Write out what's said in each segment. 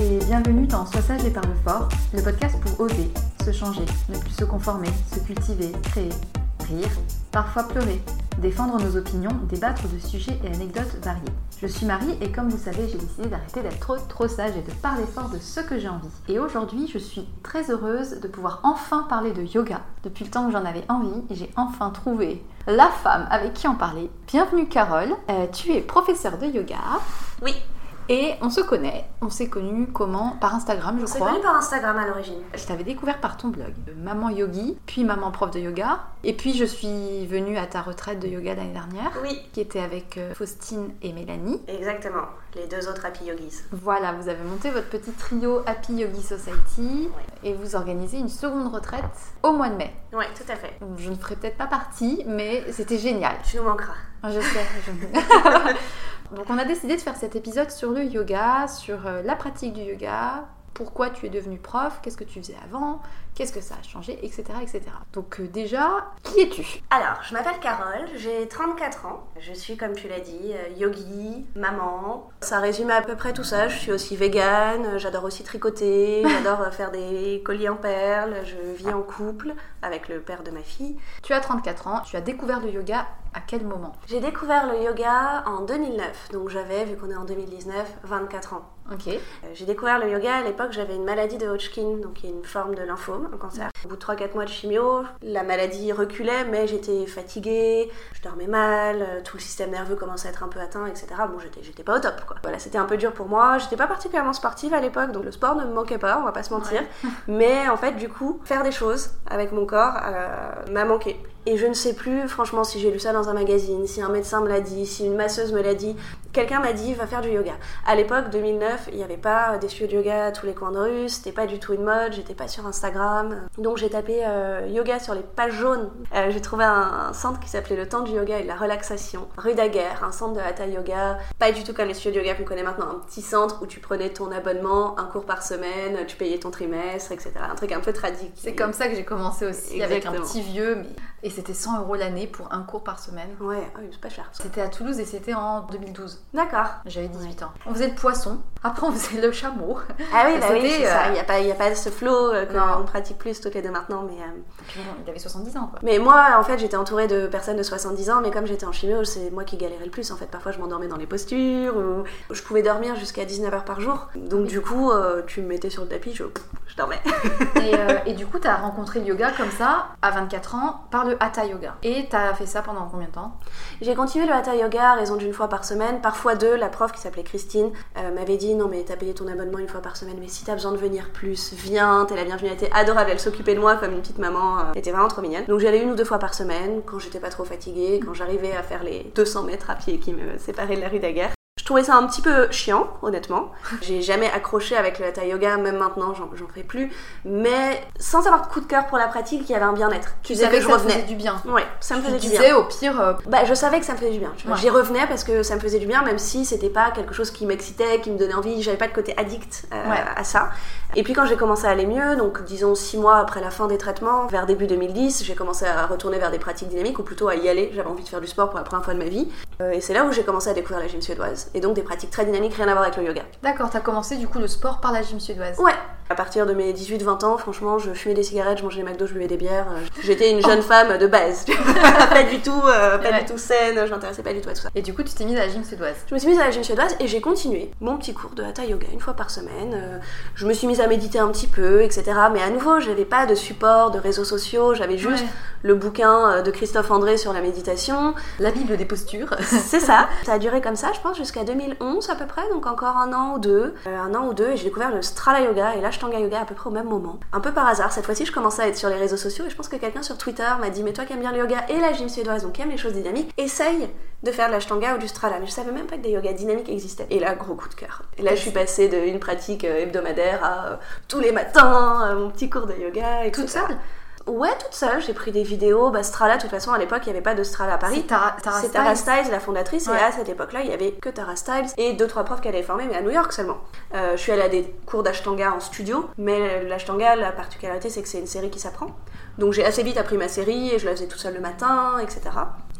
Et bienvenue dans Sois sage et parle fort, le podcast pour oser, se changer, ne plus se conformer, se cultiver, créer, rire, parfois pleurer, défendre nos opinions, débattre de sujets et anecdotes variés. Je suis Marie et comme vous savez, j'ai décidé d'arrêter d'être trop, sage et de parler fort de ce que j'ai envie. Et aujourd'hui, je suis très heureuse de pouvoir enfin parler de yoga. Depuis le temps que j'en avais envie, j'ai enfin trouvé la femme avec qui en parler. Bienvenue Carole, Euh, tu es professeure de yoga. Oui, Et on se connaît, on s'est connus comment? Par Instagram, je on s'est crois. connu par Instagram à l'origine. Je t'avais découvert par ton blog, Maman Yogi, puis Maman Prof de Yoga. Et puis je suis venue à ta retraite de yoga l'année dernière, Oui, qui était avec euh, Faustine et Mélanie. exactement. Les deux autres Happy Yogis. Voilà, vous avez monté votre petit trio Happy Yogi Society et vous organisez une seconde retraite au mois de mai. Oui, tout à fait. Je ne ferai peut-être pas partie, mais c'était génial. Tu nous manqueras. Je sais. je- Donc on a décidé de faire cet épisode sur le yoga, sur euh, la pratique du yoga, pourquoi tu es devenu prof, qu'est-ce que tu faisais avant, qu'est-ce que ça a changé, etc. etc. Donc euh, déjà, qui es-tu? Alors, je m'appelle Carole, j'ai 34 ans. Je suis, comme tu l'as dit, euh, yogi, maman. Ça résume à peu près tout ça. Je suis aussi végane, j'adore aussi tricoter, j'adore faire des colliers en perles, je vis en couple avec le père de ma fille. Tu as 34 ans, tu as découvert le yoga à quel moment? J'ai découvert le yoga en 2009, donc j'avais, vu qu'on est en 2019, 24 ans. Ok. Euh, J'ai découvert le yoga à l'époque, j'avais une maladie de Hodgkin, donc une forme de lymphome, un cancer. Au bout de 3-4 mois de chimio, la maladie reculait, mais j'étais fatiguée, je dormais mal, euh, tout le système nerveux commençait à être un peu atteint, etc. Bon, j'étais, j'étais pas au top, quoi. Voilà, c'était un peu dur pour moi. J'étais pas particulièrement sportive à l'époque, donc le sport ne me manquait pas, on va pas se mentir. Mais en fait, du coup, faire des choses avec mon corps euh, m'a manqué. Et je ne sais plus, franchement, si j'ai lu ça dans un magazine, si un médecin me l'a dit, si une masseuse me l'a dit. Quelqu'un m'a dit, va faire du yoga. À l'époque, 2009, il n'y avait pas des studios de yoga à tous les coins de rue, c'était pas du tout une mode, j'étais pas sur Instagram. Donc j'ai tapé euh, yoga sur les pages jaunes. Euh, j'ai trouvé un, un centre qui s'appelait le temps du yoga et de la relaxation, rue Daguerre, un centre de hatha yoga. Pas du tout comme les studios de yoga qu'on connaît maintenant, un petit centre où tu prenais ton abonnement, un cours par semaine, tu payais ton trimestre, etc. Un truc un peu tradit. C'est comme ça que j'ai commencé aussi, avec un petit vieux, mais... et c'était 100 euros l'année pour un cours par semaine. Ouais, ah c'est pas cher. C'était à Toulouse et c'était en 2012. D'accord. J'avais 18 ans. On faisait le poisson, après on faisait le chameau. Ah oui, bah oui, c'est ça. euh, Il n'y a, pas- y a pas ce flow euh, qu'on pratique plus toutes les deux maintenant. Mais, euh, il avait 70 ans quoi. mais moi, en fait, j'étais entourée de personnes de 70 ans, mais comme j'étais en chimio, c'est moi qui galérais le plus. En fait, parfois, je m'endormais dans les postures, ou je pouvais dormir jusqu'à 19 heures par jour. Donc, du coup, euh, tu me mettais sur le tapis, je, je dormais. Et, euh, et du coup, t'as rencontré le yoga comme ça, à 24 ans, par le Yoga. Et t'as fait ça pendant combien de temps? J'ai continué le hatha yoga raison d'une fois par semaine, parfois deux. La prof qui s'appelait Christine euh, m'avait dit non mais t'as payé ton abonnement une fois par semaine, mais si t'as besoin de venir plus, viens. T'es la bienvenue. Elle était adorable. Elle s'occupait de moi comme une petite maman. euh, Elle était vraiment trop mignonne. Donc j'allais une ou deux fois par semaine quand j'étais pas trop fatiguée, quand j'arrivais à faire les 200 mètres à pied qui me séparaient de la rue Daguerre. Je trouvais ça un petit peu chiant, honnêtement. J'ai jamais accroché avec le hatha yoga, même maintenant j'en fais plus. Mais sans avoir de coup de cœur pour la pratique, il y avait un bien-être. Tu savais que, je ça revenais. faisait du bien. Ouais, ça me Tu faisait du bien. disais au pire, euh, Bah, je savais que ça me faisait du bien. tu. Ouais. J'y revenais parce que ça me faisait du bien, même si c'était pas quelque chose qui m'excitait, qui me donnait envie. J'avais pas de côté addict euh, Ouais. à ça. Et puis quand j'ai commencé à aller mieux, donc disons six mois après la fin des traitements, vers début 2010, j'ai commencé à retourner vers des pratiques dynamiques ou plutôt à y aller. J'avais envie de faire du sport pour la première fois de ma vie. Euh, et c'est là où j'ai commencé à découvrir la gym suédoise. Et donc des pratiques très dynamiques, rien à voir avec le yoga. d'accord, t'as commencé du coup le sport par la gym suédoise. Ouais. À partir de mes 18-20 ans, franchement, je fumais des cigarettes, je mangeais des McDo, je buvais des bières. J'étais une jeune femme de base. pas du tout, euh, pas Ouais. du tout saine, je m'intéressais pas du tout à tout ça. Et du coup, tu t'es mise à la gym suédoise. Je me suis mise à la gym suédoise et j'ai continué mon petit cours de hatha yoga une fois par semaine. Euh, Je me suis mise à méditer un petit peu, etc. Mais à nouveau, j'avais pas de support, de réseaux sociaux, j'avais juste Ouais. le bouquin euh, de Christophe André sur la méditation. La Bible des postures. C'est ça. Ça a duré comme ça, je pense, jusqu'à 2011 à peu près, donc encore un an ou deux. Euh, un an ou deux, et j'ai découvert le Strala Yoga et l'Ashtanga Yoga à peu près au même moment. Un peu par hasard, cette fois-ci, je commençais à être sur les réseaux sociaux et je pense que quelqu'un sur Twitter m'a dit Mais toi qui aimes bien le yoga et la gym suédoise, donc qui aime les choses dynamiques, essaye de faire de l'Ashtanga ou du Strala. Mais je savais même pas que des yogas dynamiques existaient. Et là, gros coup de cœur. Et là, je suis passée d'une pratique euh, hebdomadaire à euh, tous les matins, euh, mon petit cours de yoga, etc. Toute seule? Ouais, toute seule. J'ai pris des vidéos. Bah, Strala, de toute façon, à l'époque, il n'y avait pas de Strala à Paris. C'est Tara. Stiles, la fondatrice, Ouais. et à cette époque-là, il y avait que Tara Stiles et deux trois profs qu'elle avait formés, mais à New York seulement. Euh, je suis allée à des cours d'ashtanga en studio, mais l'ashtanga, la particularité, c'est que c'est une série qui s'apprend. Donc j'ai assez vite appris ma série et je la faisais toute seule le matin, etc.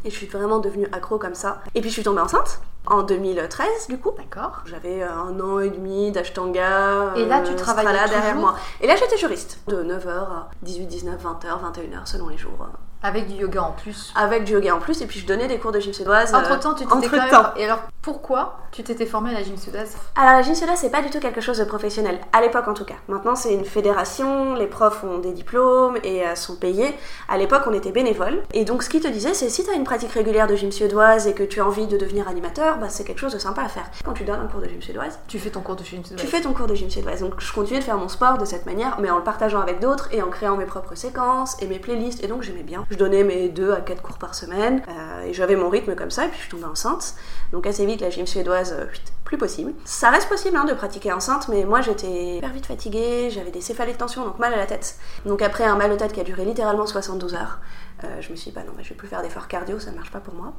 Et je suis vraiment devenue accro comme ça. Et puis je suis tombée enceinte en 2013, du coup. D'accord. J'avais euh, un an et demi d'ashtanga. Et là, tu euh, travaillais derrière moi. Et là, j'étais juriste. De 9h à 18, 19, 20h, 21h, selon les jours. Avec du yoga en plus. Avec du yoga en plus, et puis je donnais des cours de gym suédoise. euh, Entre temps, tu t'étais même. Et alors, pourquoi tu t'étais formée à la gym suédoise? Alors la gym suédoise, c'est pas du tout quelque chose de professionnel, à l'époque en tout cas. Maintenant, c'est une fédération, les profs ont des diplômes et euh, sont payés. À l'époque, on était bénévoles. Et donc, ce qu'ils te disaient, c'est si tu as une pratique régulière de gym suédoise et que tu as envie de devenir animateur, bah, c'est quelque chose de sympa à faire. Quand tu donnes un cours de gym suédoise, Tu fais ton cours de gym suédoise. tu fais ton cours de gym suédoise. Donc, je continuais de faire mon sport de cette manière, mais en le partageant avec d'autres et en créant mes propres séquences et mes playlists. Et donc, j'aimais bien. Je donnais mes 2 à 4 cours par semaine euh, et j'avais mon rythme comme ça. Et puis, je suis tombée enceinte. Donc, assez vite, la gym suédoise, euh, plus possible. Ça reste possible hein, de pratiquer enceinte, mais moi, j'étais hyper vite fatiguée. J'avais des céphalées de tension, donc mal à la tête. Donc, après un mal de tête qui a duré littéralement 72 heures, euh, je me suis dit, bah non, bah, je vais plus faire d'efforts cardio, ça ne marche pas pour moi.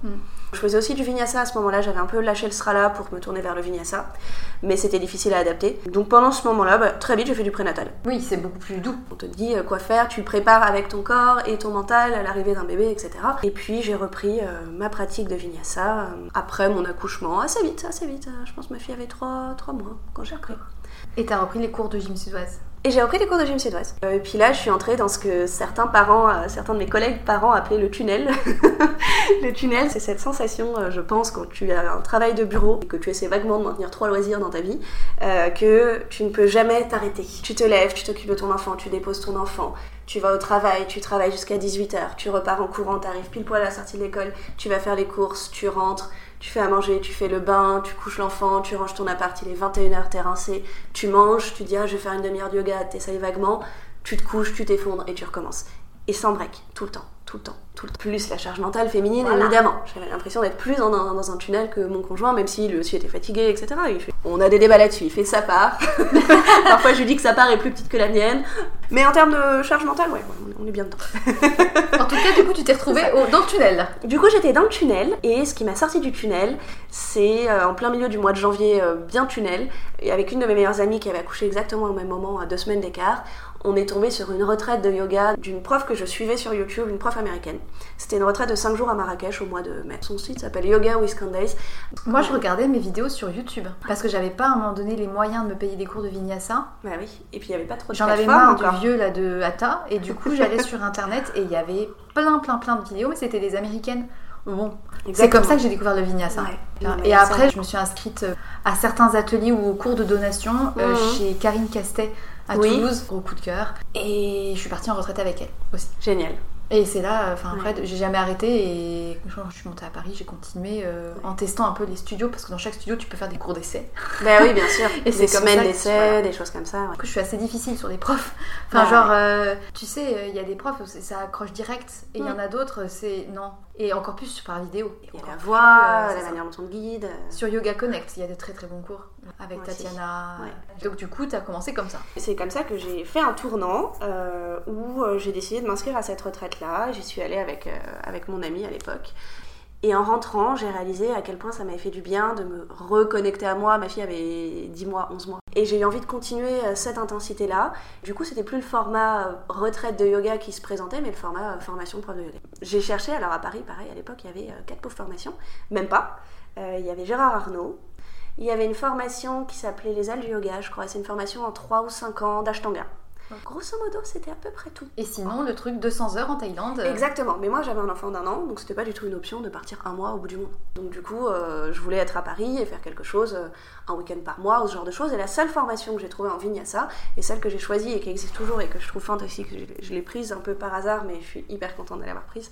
Je faisais aussi du vinyasa à ce moment-là, j'avais un peu lâché le strala pour me tourner vers le vinyasa, mais c'était difficile à adapter. Donc pendant ce moment-là, bah, très vite, j'ai fait du prénatal. Oui, c'est beaucoup plus doux. On te dit euh, quoi faire, tu prépares avec ton corps et ton mental à l'arrivée d'un bébé, etc. Et puis j'ai repris euh, ma pratique de vinyasa euh, après mon accouchement, assez vite, assez vite. Je pense que ma fille avait 3, mois quand j'ai repris. Et t'as repris les cours de gym suédoise? Et j'ai repris des cours de gym suédoise. Euh, et puis là, je suis entrée dans ce que certains parents, euh, certains de mes collègues parents appelaient le tunnel. le tunnel, c'est cette sensation, euh, je pense, quand tu as un travail de bureau et que tu essaies vaguement de maintenir trois loisirs dans ta vie, que tu ne peux jamais t'arrêter. Tu te lèves, tu t'occupes de ton enfant, tu déposes ton enfant, tu vas au travail, tu travailles jusqu'à 18h, tu repars en courant, t'arrives pile poil à la sortie de l'école, tu vas faire les courses, tu rentres, tu fais à manger, tu fais le bain, tu couches l'enfant, tu ranges ton appart, il est 21h, t'es rincé, tu manges, tu dis ah je vais faire une demi-heure de yoga, t'essayes vaguement, tu te couches, tu t'effondres et tu recommences. Et sans break, tout le temps, tout le temps, tout le temps. Plus la charge mentale féminine, Voilà. évidemment. J'avais l'impression d'être plus dans un, dans un tunnel que mon conjoint, même si lui aussi était fatigué, etc. Il fait- On a des débats là-dessus, il fait sa part. Parfois je lui dis que sa part est plus petite que la mienne. Mais en termes de charge mentale, ouais, on est- bien dedans. En tout cas, du coup, tu t'es retrouvée au- dans le tunnel. Du coup, j'étais dans le tunnel et ce qui m'a sorti du tunnel, c'est euh, en plein milieu du mois de janvier, euh, bien tunnel, et avec une de mes meilleures amies qui avait accouché exactement au même moment, à deux semaines d'écart. On est tombé sur une retraite de yoga d'une prof que je suivais sur YouTube, une prof américaine. C'était une retraite de 5 jours à Marrakech au mois de mai. Son site s'appelle Yoga with Candace. Moi, je regardais mes vidéos sur YouTube parce que j'avais pas à un moment donné les moyens de me payer des cours de vinyasa. Bah oui, et puis il n'y avait pas trop de J'en avais marre encore. du vieux là de Hatha et du coup j'allais sur internet et il y avait plein plein plein de vidéos mais c'était des américaines. Bon, c'est comme ça que j'ai découvert le vinyasa. Ouais. Mais Et après, je me suis inscrite euh, à certains ateliers ou aux cours de donation euh, Mhm. chez Karine Castet à Oui. Toulouse, gros coup de cœur. Et je suis partie en retraite avec elle aussi. Génial. Et c'est là, euh, enfin Ouais. après, j'ai jamais arrêté et quand je suis montée à Paris, j'ai continué euh, en testant un peu les studios parce que dans chaque studio, tu peux faire des cours d'essai. Bah oui, bien sûr. Et des semaines d'essai, voilà. des choses comme ça. ouais. Du coup, je suis assez difficile sur les profs. Enfin, Ouais. genre, euh, tu sais, il y a des profs ça accroche direct et il y en Mm. a d'autres, c'est non. Et encore plus par vidéo. Encore la plus, voix, euh, la manière dont on guide. euh. Sur Yoga Connect, il y a de très très bons cours avec. Tatiana. Ouais. Donc, du coup, tu as commencé comme ça. C'est comme ça que j'ai fait un tournant euh, où euh, j'ai décidé de m'inscrire à cette retraite-là. J'y suis allée avec, avec mon ami à l'époque. Et en rentrant, j'ai réalisé à quel point ça m'avait fait du bien de me reconnecter à moi. Ma fille avait 10 mois, 11 mois. Et j'ai eu envie de continuer euh, cette intensité-là. Du coup, c'était plus le format euh, retraite de yoga qui se présentait, mais le format euh, formation prof de yoga. J'ai cherché, alors à Paris, pareil, à l'époque, il y avait euh, quatre pauvres formations. Même pas. Il y avait Gérard Arnaud, il y avait une formation qui s'appelait les ailes du yoga, je crois. C'est une formation en 3 ou 5 ans d'Ashtanga. Grosso modo, c'était à peu près tout. Et sinon, le truc 200 heures en Thaïlande. euh, Exactement, mais moi j'avais un enfant d'un an, donc c'était pas du tout une option de partir un mois au bout du monde. Donc du coup, euh, je voulais être à Paris et faire quelque chose, euh, un week-end par mois ou ce genre de choses. Et la seule formation que j'ai trouvée en Vinyasa, et celle que j'ai choisie et qui existe toujours et que je trouve fantastique, je, je l'ai prise un peu par hasard, mais je suis hyper contente de l'avoir prise,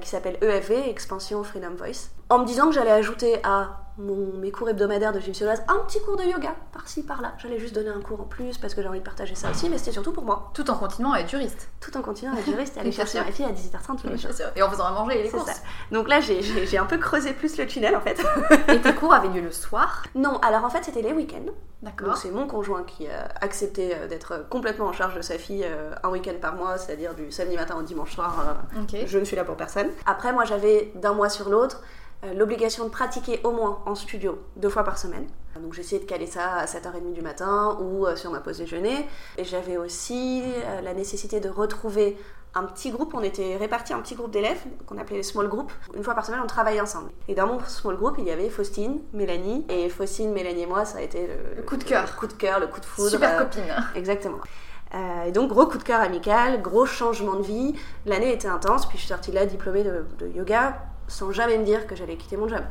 qui s'appelle EFV, Expansion Freedom Voice, en me disant que j'allais ajouter à mon, mes cours hebdomadaires de gym suédoise un petit cours de yoga, par-ci, par-là. J'allais juste donner un cours en plus parce que j'ai envie de partager ça aussi, mais c'était surtout pour moi. Tout en continuant à être juriste. Tout en continuant à être juriste et aller chercher ma fille à 18h30 tous les jours. Et en faisant à manger et les courses. ça. Donc là, j'ai- un peu creusé plus le tunnel en fait. Et tes cours avaient lieu le soir? non, alors en fait, c'était les week-ends. D'accord. Donc c'est mon conjoint qui a accepté euh, d'être complètement en charge de sa fille euh, un week-end par mois, c'est-à-dire du samedi matin au dimanche soir. euh. Je ne suis là pour personne. Après, moi, j'avais d'un mois sur l'autre l'obligation de pratiquer au moins en studio deux fois par semaine. Donc j'essayais de caler ça à 7h30 du matin ou euh, sur ma pause déjeuner. Et j'avais aussi euh, la nécessité de retrouver un petit groupe. On était répartis en petits groupes d'élèves qu'on appelait les small groups. Une fois par semaine, on travaillait ensemble. Et dans mon small group, il y avait Faustine, Mélanie. Et Faustine, Mélanie et moi, ça a été le, Le coup de cœur. le coup de cœur, le coup de foudre. Super euh, copine. Exactement. Euh, et donc gros coup de cœur amical, gros changement de vie. L'année était intense, puis je suis sortie de là diplômée de, de yoga sans jamais me dire que j'allais quitter mon job.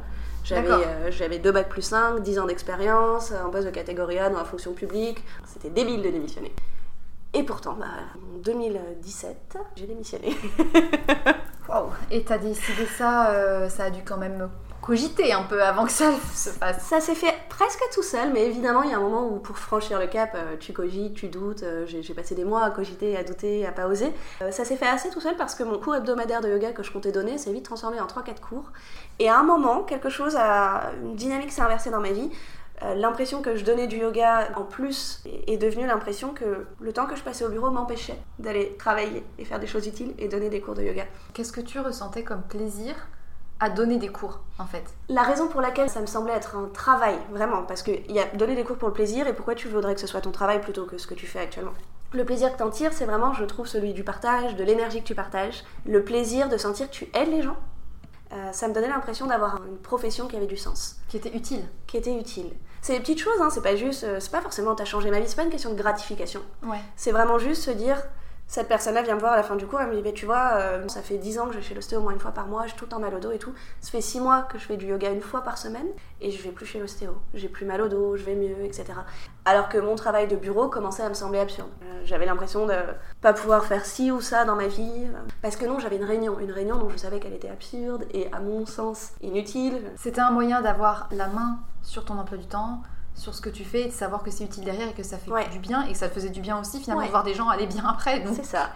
J'avais euh, j'avais deux bacs plus 5, 10 ans d'expérience, un poste de catégorie A dans la fonction publique. C'était débile de démissionner. Et pourtant, bah, en 2017, j'ai démissionné. Wow. Et t'as décidé ça, euh, ça a dû quand même cogiter un peu avant que ça se passe. Ça s'est fait presque tout seul, mais évidemment, il y a un moment où pour franchir le cap, euh, tu cogites, tu doutes. euh, J'ai passé des mois à cogiter, à douter, à pas oser. Euh, Ça s'est fait assez tout seul parce que mon cours hebdomadaire de yoga que je comptais donner s'est vite transformé en 3-4 cours. Et à un moment, quelque chose a. Une dynamique s'est inversée dans ma vie. L'impression que je donnais du yoga en plus est devenue l'impression que le temps que je passais au bureau m'empêchait d'aller travailler et faire des choses utiles et donner des cours de yoga. Qu'est-ce que tu ressentais comme plaisir à donner des cours en fait La raison pour laquelle ça me semblait être un travail, vraiment, parce qu'il y a donner des cours pour le plaisir et pourquoi tu voudrais que ce soit ton travail plutôt que ce que tu fais actuellement? Le plaisir que t'en tires, c'est vraiment, je trouve, celui du partage, de l'énergie que tu partages, le plaisir de sentir que tu aides les gens. Euh, ça me donnait l'impression d'avoir une profession qui avait du sens, qui était utile. qui était utile. C'est des petites choses, hein, c'est pas juste, euh, c'est pas forcément t'as changé ma vie, c'est pas une question de gratification. Ouais. C'est vraiment juste se dire, cette personne-là vient me voir à la fin du cours, elle me dit, bah, tu vois, euh, ça fait 10 ans que je vais chez l'ostéo au moins une fois par mois, j'ai tout le temps mal au dos et tout. Ça fait 6 mois que je fais du yoga une fois par semaine et je vais plus chez l'ostéo. J'ai plus mal au dos, je vais mieux, etc. Alors que mon travail de bureau commençait à me sembler absurde. Euh, j'avais l'impression de pas pouvoir faire ci ou ça dans ma vie. Parce que non, j'avais une réunion, une réunion dont je savais qu'elle était absurde et à mon sens inutile. C'était un moyen d'avoir la main sur ton emploi du temps, sur ce que tu fais, et de savoir que c'est utile derrière et que ça fait Ouais. du bien et que ça te faisait du bien aussi finalement Ouais. de voir des gens aller bien après. C'est ça.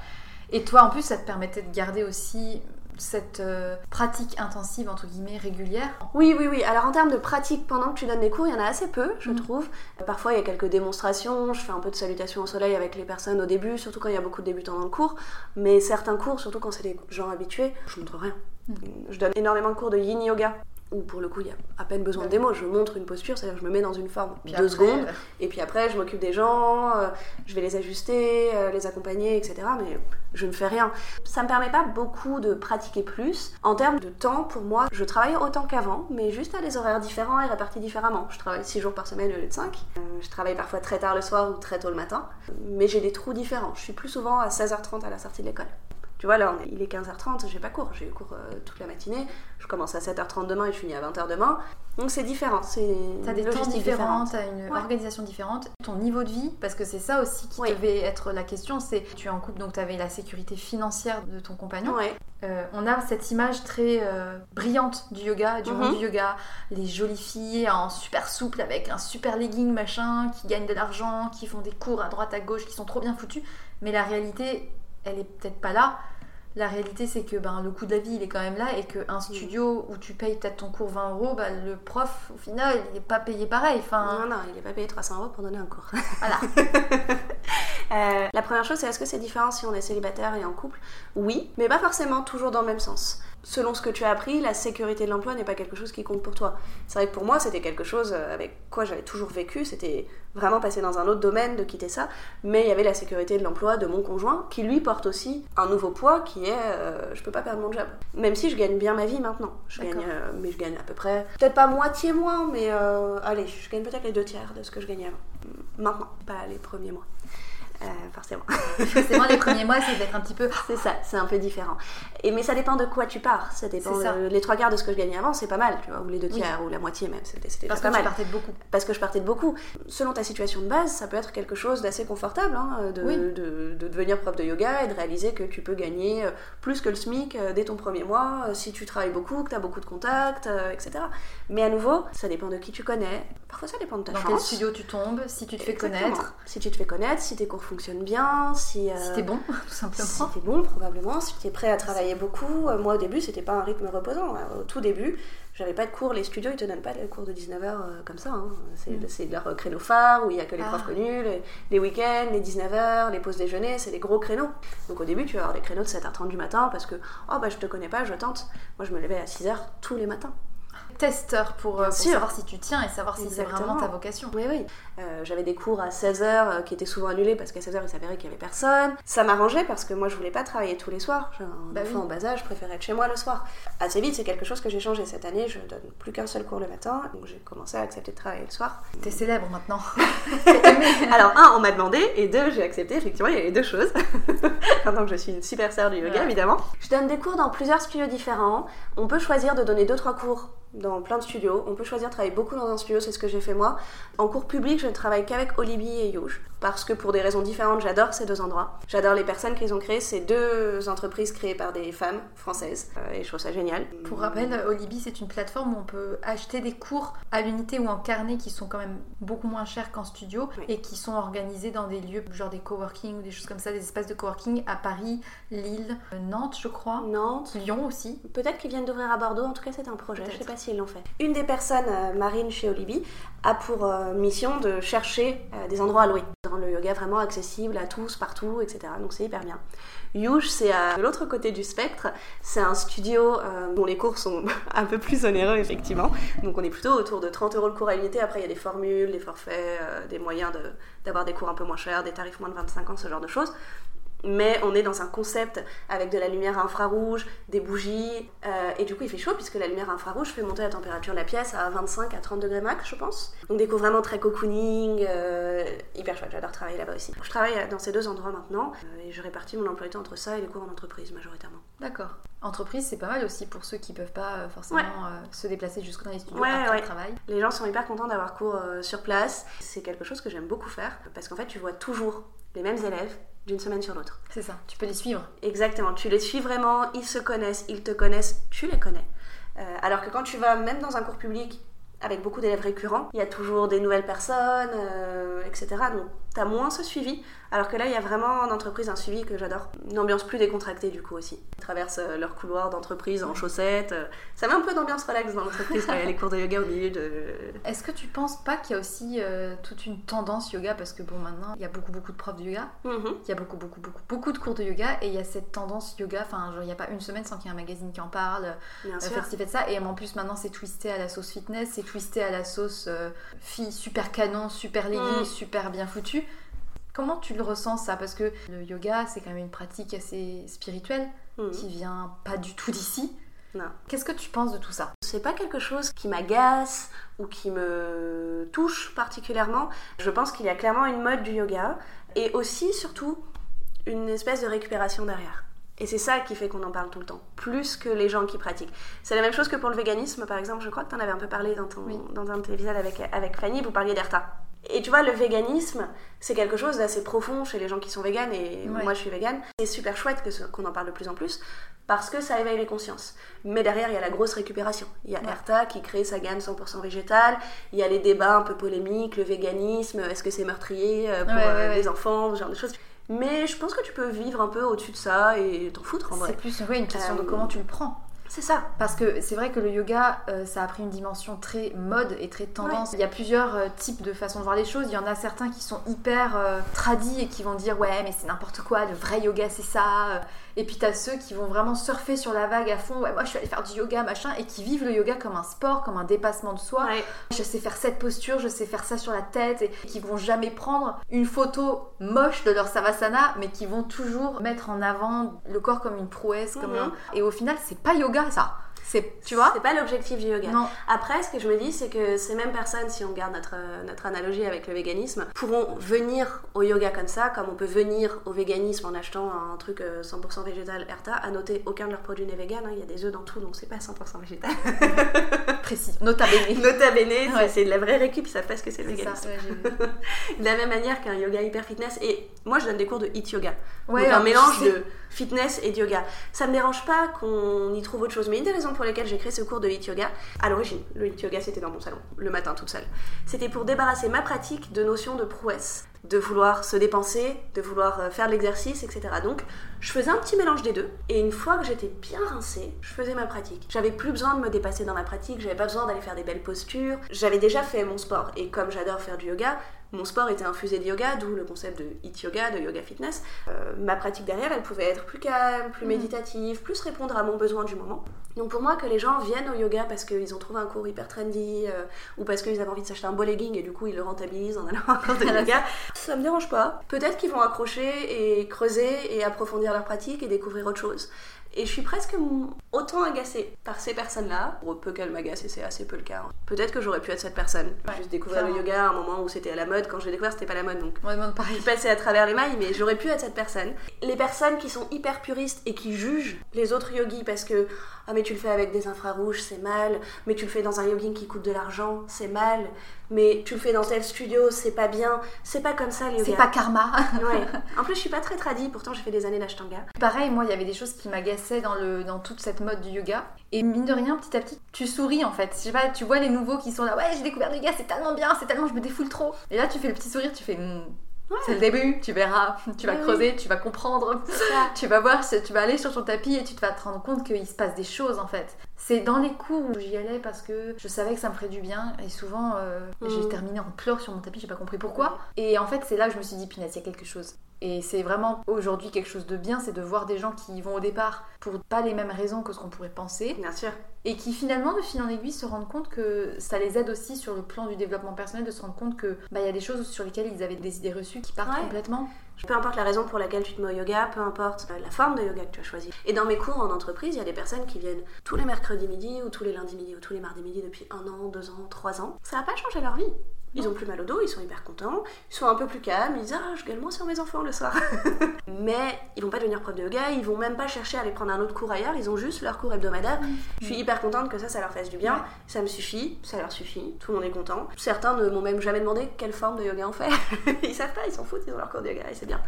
Et toi en plus ça te permettait de garder aussi cette euh, pratique intensive entre guillemets régulière? Oui, oui, oui. Alors en termes de pratique pendant que tu donnes des cours, il y en a assez peu, je Mhm. trouve. Parfois, il y a quelques démonstrations. Je fais un peu de salutation au soleil avec les personnes au début, surtout quand il y a beaucoup de débutants dans le cours. Mais certains cours, surtout quand c'est des gens habitués, je montre rien. Mhm. Je donne énormément de cours de yin yoga. Où pour le coup, il y a à peine besoin de démo. Je montre une posture, c'est-à-dire que je me mets dans une forme Puis deux après, secondes. euh, Et puis après, je m'occupe des gens, euh, je vais les ajuster, euh, les accompagner, etc. Mais je ne fais rien. Ça me permet pas beaucoup de pratiquer plus. En termes de temps, pour moi, je travaille autant qu'avant, mais juste à des horaires différents et répartis différemment. Je travaille 6 jours par semaine au lieu de 5. je travaille parfois très tard le soir ou très tôt le matin. Mais j'ai des trous différents. Je suis plus souvent à 16h30 à la sortie de l'école. Tu vois, là, on est- il est 15h30, j'ai pas cours. J'ai eu cours euh, toute la matinée. Je commence à 7h30 demain et je finis à 20h demain. Donc c'est différent. C'est T'as des temps différents, t'as une Ouais. organisation différente, ton niveau de vie, parce que c'est ça aussi qui Oui. devait être la question, c'est tu es en couple donc t'avais la sécurité financière de ton compagnon. Ouais. Euh, on a cette image très euh, brillante du yoga, du monde Mhm. du yoga, les jolies filles en super souple avec un super legging machin, qui gagnent de l'argent, qui font des cours à droite à gauche, qui sont trop bien foutues, mais la réalité, elle est peut-être pas là. La réalité, c'est que ben, le coût de la vie, il est quand même là et qu'un studio où tu payes peut-être ton cours 20 euros, bah, le prof, au final, il n'est pas payé pareil. Enfin, Non, non, il est pas payé 300 euros pour donner un cours. voilà. Euh, la première chose, c'est est-ce que c'est différent si on est célibataire et en couple? Oui, mais pas forcément toujours dans le même sens selon ce que tu as appris, la sécurité de l'emploi n'est pas quelque chose qui compte pour toi. C'est vrai que pour moi, c'était quelque chose euh, avec quoi j'avais toujours vécu. C'était vraiment passer dans un autre domaine, de quitter ça. Mais il y avait la sécurité de l'emploi de mon conjoint, qui lui porte aussi un nouveau poids qui est euh, je peux pas perdre mon job. Même si je gagne bien ma vie maintenant. Je gagne, euh, mais je gagne à peu près, peut-être pas moitié moins, mais allez, je gagne peut-être les deux tiers de ce que je gagnais avant. Maintenant, pas les premiers mois. Euh, forcément. forcément, les premiers mois, c'est d'être un petit peu. C'est ça, c'est un peu différent. Et, mais ça dépend de quoi tu pars. Ça dépend. les trois quarts de ce que je gagnais avant, c'est pas mal, tu vois, ou les deux tiers, ou la moitié même. C'était Parce pas que mal. partais de beaucoup. Parce que je partais de beaucoup. Selon ta situation de base, ça peut être quelque chose d'assez confortable, hein, de, de, de, devenir prof de yoga et de réaliser que tu peux gagner euh, plus que le SMIC euh, dès ton premier mois, si tu travailles beaucoup, que tu as beaucoup de contacts, etc. Mais à nouveau, ça dépend de qui tu connais. Parfois, ça dépend de ta chance. Dans quel studio tu tombes, si tu te fais connaître. Si tu te fais connaître, si tes cours fonctionnent bien, si, euh, si t'es bon, tout simplement. Si t'es bon, probablement, si t'es prêt à travailler beaucoup. Euh, moi, au début, c'était pas un rythme reposant. Au tout début, j'avais pas de cours. Les studios, ils te donnent pas de cours de 19h euh, comme ça. Hein. Mm. C'est leur créneau phare où il y a que les profs ah. connus, les, week-ends, les 19h, les pauses déjeuner, c'est des gros créneaux. Donc au début, tu vas avoir des créneaux de 7h30 du matin parce que, oh bah je te connais pas, je tente. Moi, je me levais à 6h tous les matins testeur pour, euh, savoir si tu tiens et savoir si c'est vraiment ta vocation. Oui, oui. Euh, j'avais des cours à 16h euh, qui étaient souvent annulés parce qu'à 16h il s'avérait qu'il y avait personne. Ça m'arrangeait parce que moi je voulais pas travailler tous les soirs. J'ai un bah enfant en bas âge, je préférais être chez moi le soir. Assez vite, c'est quelque chose que j'ai changé cette année. Je donne plus qu'un seul cours le matin, donc j'ai commencé à accepter de travailler le soir. T'es célèbre maintenant. Alors, un, on m'a demandé, et deux, j'ai accepté. Effectivement, il y avait deux choses. Maintenant que je suis une super sœur du yoga, évidemment. Je donne des cours dans plusieurs studios différents. On peut choisir de donner deux, trois cours dans plein de studios. On peut choisir de travailler beaucoup dans un studio, c'est ce que j'ai fait moi. En cours public, je ne travaille qu'avec Olibi et Youge, parce que pour des raisons différentes, j'adore ces deux endroits. J'adore les personnes qu'ils ont créées, ces deux entreprises créées par des femmes françaises, euh, et je trouve ça génial. Pour rappel, Olibi, c'est une plateforme où on peut acheter des cours à l'unité ou en carnet qui sont quand même beaucoup moins chers qu'en studio, et qui sont organisés dans des lieux, genre des coworking ou des choses comme ça, des espaces de coworking à Paris, Lille, Nantes, je crois. Nantes. Lyon aussi. Peut-être qu'ils viennent d'ouvrir à Bordeaux, en tout cas c'est un projet, je sais pas l'ont fait. Une des personnes, euh, Marine chez Olibi, a pour euh, mission de chercher euh, des endroits à louer. Dans le yoga vraiment accessible à tous, partout, etc. Donc c'est hyper bien. Yuge, c'est à l'autre côté du spectre. C'est un studio dont les cours sont un peu plus onéreux, effectivement. Donc on est plutôt autour de 30 euros le cours à l'unité. Après, il y a des formules, des forfaits, des moyens d'avoir des cours un peu moins chers, des tarifs moins de 25 ans, ce genre de choses mais on est dans un concept avec de la lumière infrarouge, des bougies, euh, et du coup il fait chaud puisque la lumière infrarouge fait monter la température de la pièce à 25 à 30 degrés max, je pense. Donc des cours vraiment très cocooning, euh, hyper chouette, j'adore travailler là-bas aussi. Je travaille dans ces deux endroits maintenant, euh, et je répartis mon emploi du temps entre ça et les cours en entreprise majoritairement. D'accord. Entreprise, c'est pas mal aussi pour ceux qui peuvent pas forcément se déplacer jusque dans les studios après le travail. Les gens sont hyper contents d'avoir cours sur place. C'est quelque chose que j'aime beaucoup faire parce qu'en fait, tu vois toujours les mêmes élèves d'une semaine sur l'autre. C'est ça, tu peux les suivre. Exactement, tu les suis vraiment, ils se connaissent, ils te connaissent, tu les connais. Euh, alors que quand tu vas même dans un cours public avec beaucoup d'élèves récurrents, il y a toujours des nouvelles personnes, euh, etc. Donc tu as moins ce suivi. Alors que là, il y a vraiment en entreprise un suivi que j'adore. Une ambiance plus décontractée du coup aussi. Ils traversent euh, leur couloir d'entreprise en chaussettes. Euh, ça met un peu d'ambiance relax dans l'entreprise quand il y a les cours de yoga au milieu de... Est-ce que tu penses pas qu'il y a aussi euh, toute une tendance yoga? Parce que bon, maintenant, il y a beaucoup beaucoup de profs de yoga. Mm-hmm. Il y a beaucoup beaucoup beaucoup beaucoup de cours de yoga. Et il y a cette tendance yoga, enfin, il n'y a pas une semaine sans qu'il y ait un magazine qui en parle. Bien sûr. fait ça. Et en plus, maintenant, c'est twisté à la sauce fitness, c'est twisté à la sauce fille super canon, super legging, mm. super bien foutu. Comment tu le ressens ça? Parce que le yoga, c'est quand même une pratique assez spirituelle mhm. qui vient pas du tout d'ici. Qu'est-ce que tu penses de tout ça? C'est pas quelque chose qui m'agace ou qui me touche particulièrement. Je pense qu'il y a clairement une mode du yoga et aussi, surtout, une espèce de récupération derrière. Et c'est ça qui fait qu'on en parle tout le temps, plus que les gens qui pratiquent. C'est la même chose que pour le véganisme, par exemple. Je crois que tu en avais un peu parlé dans, ton, dans un de tes épisodes avec, avec Fanny, vous parliez d'ERTA. Et tu vois, le véganisme, c'est quelque chose d'assez profond chez les gens qui sont véganes, et moi je suis végane. C'est super chouette qu'on en parle de plus en plus, parce que ça éveille les consciences. Mais derrière, il y a la grosse récupération. Il y a Erta qui crée sa gamme 100% végétale, il y a les débats un peu polémiques, le véganisme, est-ce que c'est meurtrier euh, pour euh, les enfants, ce genre de choses. Mais je pense que tu peux vivre un peu au-dessus de ça et t'en foutre en vrai. C'est plus une question de euh, comment tu le prends. C'est ça. Parce que c'est vrai que le yoga, euh, ça a pris une dimension très mode et très tendance. Il y a plusieurs euh, types de façons de voir les choses. Il y en a certains qui sont hyper euh, tradis et qui vont dire ouais mais c'est n'importe quoi, le vrai yoga c'est ça. Et puis t'as ceux qui vont vraiment surfer sur la vague à fond, ouais moi je suis allée faire du yoga machin, et qui vivent le yoga comme un sport, comme un dépassement de soi. Ouais. Je sais faire cette posture, je sais faire ça sur la tête, et qui vont jamais prendre une photo moche de leur savasana, mais qui vont toujours mettre en avant le corps comme une prouesse, comme Mhm. un... Et au final, c'est pas yoga ça. C'est, tu vois C'est pas l'objectif du yoga. Non. Après, ce que je me dis, c'est que ces mêmes personnes, si on garde notre, euh, notre analogie avec le véganisme, pourront venir au yoga comme ça, comme on peut venir au véganisme en achetant un truc euh, 100% végétal Erta. À noter, aucun de leurs produits n'est vegan, hein, il y a des œufs dans tout, donc c'est pas 100% végétal. Précis, nota bene. Nota bene, c'est- Ouais. c'est de la vraie récup, ils savent pas ce que c'est le ça, véganisme. ouais, vu. De la même manière qu'un yoga hyper fitness, et moi je donne des cours de hit yoga. Ouais, donc un mélange de fitness et yoga. Ça me dérange pas qu'on y trouve autre chose, mais une des raisons pour lesquelles j'ai créé ce cours de hit yoga, à l'origine, le hit yoga c'était dans mon salon, le matin toute seule, c'était pour débarrasser ma pratique de notions de prouesse, de vouloir se dépenser, de vouloir euh, faire de l'exercice, etc. Donc je faisais un petit mélange des deux, et une fois que j'étais bien rincée, je faisais ma pratique. J'avais plus besoin de me dépasser dans ma pratique, j'avais pas besoin d'aller faire des belles postures, j'avais déjà fait mon sport, et comme j'adore faire du yoga, mon sport était infusé de yoga, d'où le concept de hit yoga, de yoga fitness. Euh, ma pratique derrière, elle pouvait être plus calme, plus méditative, plus répondre à mon besoin du moment. Donc pour moi, que les gens viennent au yoga parce qu'ils ont trouvé un cours hyper trendy, euh, ou parce qu'ils avaient envie de s'acheter un beau legging et du coup ils le rentabilisent en allant à un cours de yoga, ça me dérange pas. Peut-être qu'ils vont accrocher et creuser et approfondir leur pratique et découvrir autre chose. Et je suis presque autant agacée par ces personnes-là, pour peu qu'elles m'agacent, et c'est assez peu le cas. hein. Peut-être que j'aurais pu être cette personne. Ouais, Juste découvrir le yoga à un moment où c'était à la mode. Quand j'ai découvert, c'était pas la mode, donc On me demande pareil. je à travers les mailles, mais j'aurais pu être cette personne. Les personnes qui sont hyper puristes et qui jugent les autres yogis parce que ah mais tu le fais avec des infrarouges, c'est mal. Mais tu le fais dans un yogging qui coûte de l'argent, c'est mal. Mais tu le fais dans tel studio, c'est pas bien. C'est pas comme ça le yoga. C'est pas karma. Ouais. En plus, je suis pas très tradie. Pourtant, j'ai fait des années d'ashtanga. Pareil, moi, il y avait des choses qui m'agaçaient dans, le, dans toute cette mode du yoga. Et mine de rien, petit à petit, tu souris en fait. Je sais pas, tu vois les nouveaux qui sont là, ouais, j'ai découvert le yoga, c'est tellement bien, c'est tellement, je me défoule trop. Et là, tu fais le petit sourire, tu fais, C'est le début, tu verras, tu vas Oui, creuser, tu vas comprendre, tu vas voir, tu vas aller sur ton tapis et tu vas te rendre compte qu'il se passe des choses en fait. C'est dans les cours où j'y allais parce que je savais que ça me ferait du bien et souvent euh, j'ai terminé en pleurs sur mon tapis, j'ai pas compris pourquoi. Et en fait, c'est là que je me suis dit, punaise, il y a quelque chose. Et c'est vraiment aujourd'hui quelque chose de bien, c'est de voir des gens qui y vont au départ pour pas les mêmes raisons que ce qu'on pourrait penser Bien sûr. et qui finalement de fil en aiguille se rendent compte que ça les aide aussi sur le plan du développement personnel de se rendre compte que bah y a des choses sur lesquelles ils avaient des idées reçues qui partent Ouais. complètement. Peu importe la raison pour laquelle tu te mets au yoga, peu importe euh, la forme de yoga que tu as choisi. Et dans mes cours en entreprise, il y a des personnes qui viennent tous les mercredis midi, ou tous les lundis midi, ou tous les mardis midi depuis un an, deux ans, trois ans. Ça n'a pas changé leur vie. Ils ont plus mal au dos, ils sont hyper contents, ils sont un peu plus calmes, ils disent Ah, je gueule moins sur mes enfants le soir. Mais ils vont pas devenir prof de yoga, ils vont même pas chercher à aller prendre un autre cours ailleurs, ils ont juste leur cours hebdomadaire. Je suis hyper contente que ça, ça leur fasse du bien. Ouais. Ça me suffit, ça leur suffit, tout le monde est content. Certains ne m'ont même jamais demandé quelle forme de yoga on fait. ils savent pas, ils s'en foutent, ils ont leur cours de yoga et c'est bien.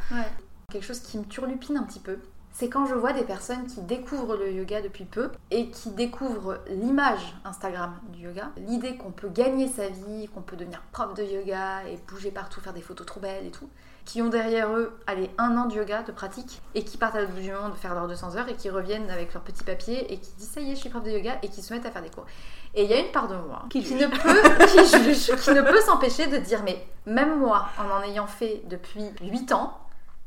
Quelque chose qui me turlupine un petit peu, c'est quand je vois des personnes qui découvrent le yoga depuis peu et qui découvrent l'image Instagram du yoga, l'idée qu'on peut gagner sa vie, qu'on peut devenir prof de yoga et bouger partout, faire des photos trop belles et tout, qui ont derrière eux, allez, un an de yoga, de pratique, et qui partent à l'autre bout du monde faire leurs 200 heures et qui reviennent avec leur petit papier et qui disent ça y est, je suis prof de yoga et qui se mettent à faire des cours. Et il y a une part de moi Qui ne peut, qui juge, qui ne peut s'empêcher de dire mais même moi, en en ayant fait depuis 8 ans,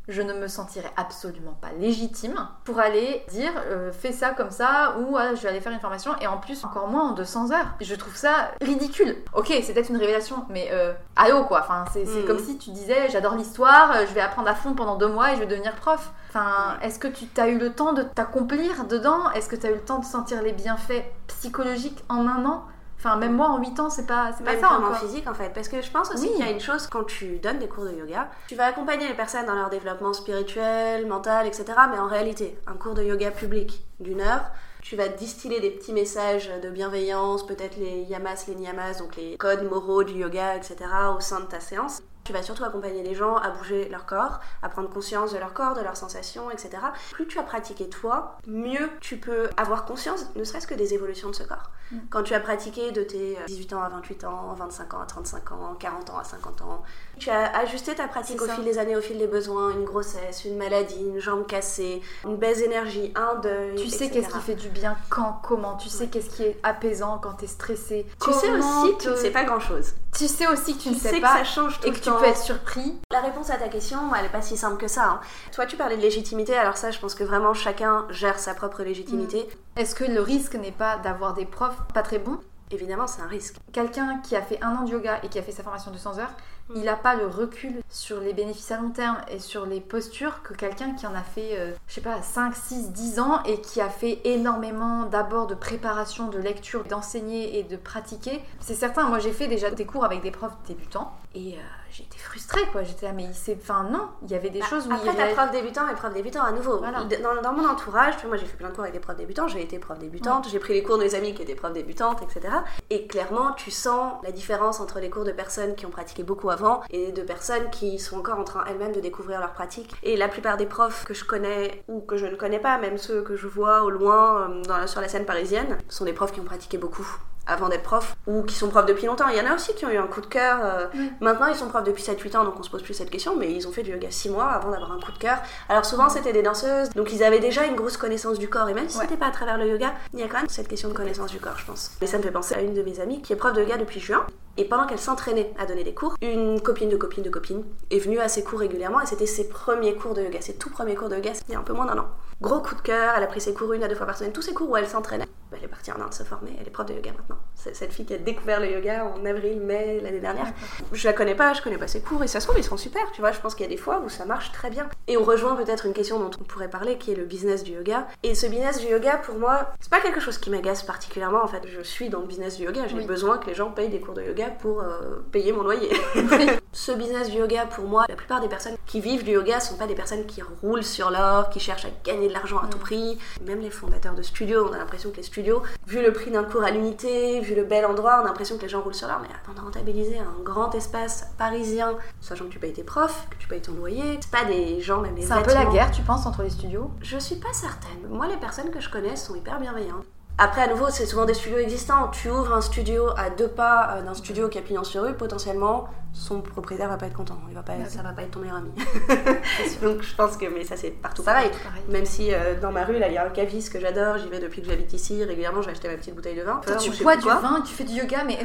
je ne me sentirais absolument pas légitime pour aller dire euh, fais ça comme ça ou ah, je vais aller faire une formation et en plus encore moins en 200 heures. Je trouve ça ridicule. Ok, c'est peut-être une révélation, mais euh, allô quoi. Enfin, c'est c'est Mm. comme si tu disais j'adore l'histoire, euh, je vais apprendre à fond pendant deux mois et je vais devenir prof. Enfin, est-ce que tu as eu le temps de t'accomplir dedans? Est-ce que tu as eu le temps de sentir les bienfaits psychologiques en un an? Enfin, même moi en 8 ans, c'est pas, c'est pas ça encore. physique en fait. Parce que je pense aussi Oui. qu'il y a une chose quand tu donnes des cours de yoga, tu vas accompagner les personnes dans leur développement spirituel, mental, etc. Mais en réalité, un cours de yoga public d'une heure, tu vas distiller des petits messages de bienveillance, peut-être les yamas, les niyamas, donc les codes moraux du yoga, etc. au sein de ta séance. Tu vas surtout accompagner les gens à bouger leur corps, à prendre conscience de leur corps, de leurs sensations, etc. Plus tu as pratiqué toi, mieux tu peux avoir conscience, ne serait-ce que des évolutions de ce corps. Mm. Quand tu as pratiqué de tes 18 ans à 28 ans, 25 ans à 35 ans, 40 ans à 50 ans, tu as ajusté ta pratique au fil des années, au fil des besoins, une grossesse, une maladie, une jambe cassée, une baisse d'énergie, un deuil. Tu sais qu'est-ce qui fait du bien, quand, comment. Tu sais qu'est-ce qui est apaisant quand tu es stressé. Tu sais aussi que tu ne sais pas grand-chose. Tu sais aussi que tu, ne sais, pas. Que ça change tout et que tu peux être surpris. La réponse à ta question, elle n'est pas si simple que ça. Hein. Toi, tu parlais de légitimité, alors ça, je pense que vraiment chacun gère sa propre légitimité. Mm. Est-ce que le risque n'est pas d'avoir des profs pas très bons? Évidemment, c'est un risque. Quelqu'un qui a fait un an de yoga et qui a fait sa formation de 200 heures, il n'a pas le recul sur les bénéfices à long terme et sur les postures que quelqu'un qui en a fait, euh, je sais pas, 5, 6, 10 ans et qui a fait énormément d'abord de préparation, de lecture, d'enseigner et de pratiquer. C'est certain, moi j'ai fait déjà des cours avec des profs débutants et euh, j'étais frustrée quoi. J'étais là, mais c'est. Enfin, non, il y avait des bah, choses où Après, il. Après, prof débutant et prof débutant à nouveau. Dans, dans, mon entourage, moi j'ai fait plein de cours avec des profs débutants, j'ai été prof débutante, j'ai pris les cours de mes amis qui étaient profs débutantes, etc. Et clairement, tu sens la différence entre les cours de personnes qui ont pratiqué beaucoup avant et de personnes qui sont encore en train elles-mêmes de découvrir leur pratique. Et la plupart des profs que je connais ou que je ne connais pas, même ceux que je vois au loin euh, sur la scène parisienne, sont des profs qui ont pratiqué beaucoup avant d'être prof ou qui sont profs depuis longtemps. Il y en a aussi qui ont eu un coup de cœur. Euh, maintenant, ils sont profs depuis 7-8 ans, donc on se pose plus cette question, mais ils ont fait du yoga 6 mois avant d'avoir un coup de cœur. Alors souvent, c'était des danseuses, donc ils avaient déjà une grosse connaissance du corps, et même si c'était pas à travers le yoga, il y a quand même cette question de connaissance du corps, je pense. Et ça me fait penser à une de mes amies qui est prof de yoga depuis juin, et pendant qu'elle s'entraînait à donner des cours, une copine de copine de copine est venue à ses cours régulièrement, et c'était ses premiers cours de yoga, ses tout premiers cours de yoga, il y a un peu moins d'un an. Gros coup de cœur, elle a pris ses cours une à deux fois par semaine, tous ses cours où elle s'entraînait. Elle est partie en Inde se former, elle est prof de yoga maintenant. C'est cette fille qui a découvert le yoga en avril, mai l'année dernière. Je la connais pas, je connais pas ses cours, et ça se trouve, ils sont super, tu vois. Je pense qu'il y a des fois où ça marche très bien. Et on rejoint peut-être une question dont on pourrait parler, qui est le business du yoga. Et ce business du yoga, pour moi, c'est pas quelque chose qui m'agace particulièrement. En fait, je suis dans le business du yoga, j'ai besoin que les gens payent des cours de yoga pour euh, payer mon loyer. ce business du yoga, pour moi, la plupart des personnes qui vivent du yoga sont pas des personnes qui roulent sur l'or, qui cherchent à gagner de l'argent à tout prix. Même les fondateurs de studios, on a l'impression que les studios, vu le prix d'un cours à l'unité, vu le bel endroit, on a l'impression que les gens roulent sur l'or. Mais avant de rentabiliser un grand espace parisien, sachant que tu payes tes profs, que tu payes ton loyer, c'est pas des gens, même les C'est un peu la guerre, tu penses, entre les studios? Je suis pas certaine. Moi, les personnes que je connais sont hyper bienveillantes. Après, à nouveau, c'est souvent des studios existants. Tu ouvres un studio à deux pas euh, d'un studio qui a pignon sur rue, potentiellement, son propriétaire va pas être content. Il va pas, ça va pas être ton meilleur ami. Donc, je pense que, mais ça, c'est partout pareil. Même si euh, dans ma rue, là, il y a un caviste que j'adore, j'y vais depuis que j'habite ici, régulièrement, j'ai acheté ma petite bouteille de vin. tu bois du vin, tu fais du yoga, mais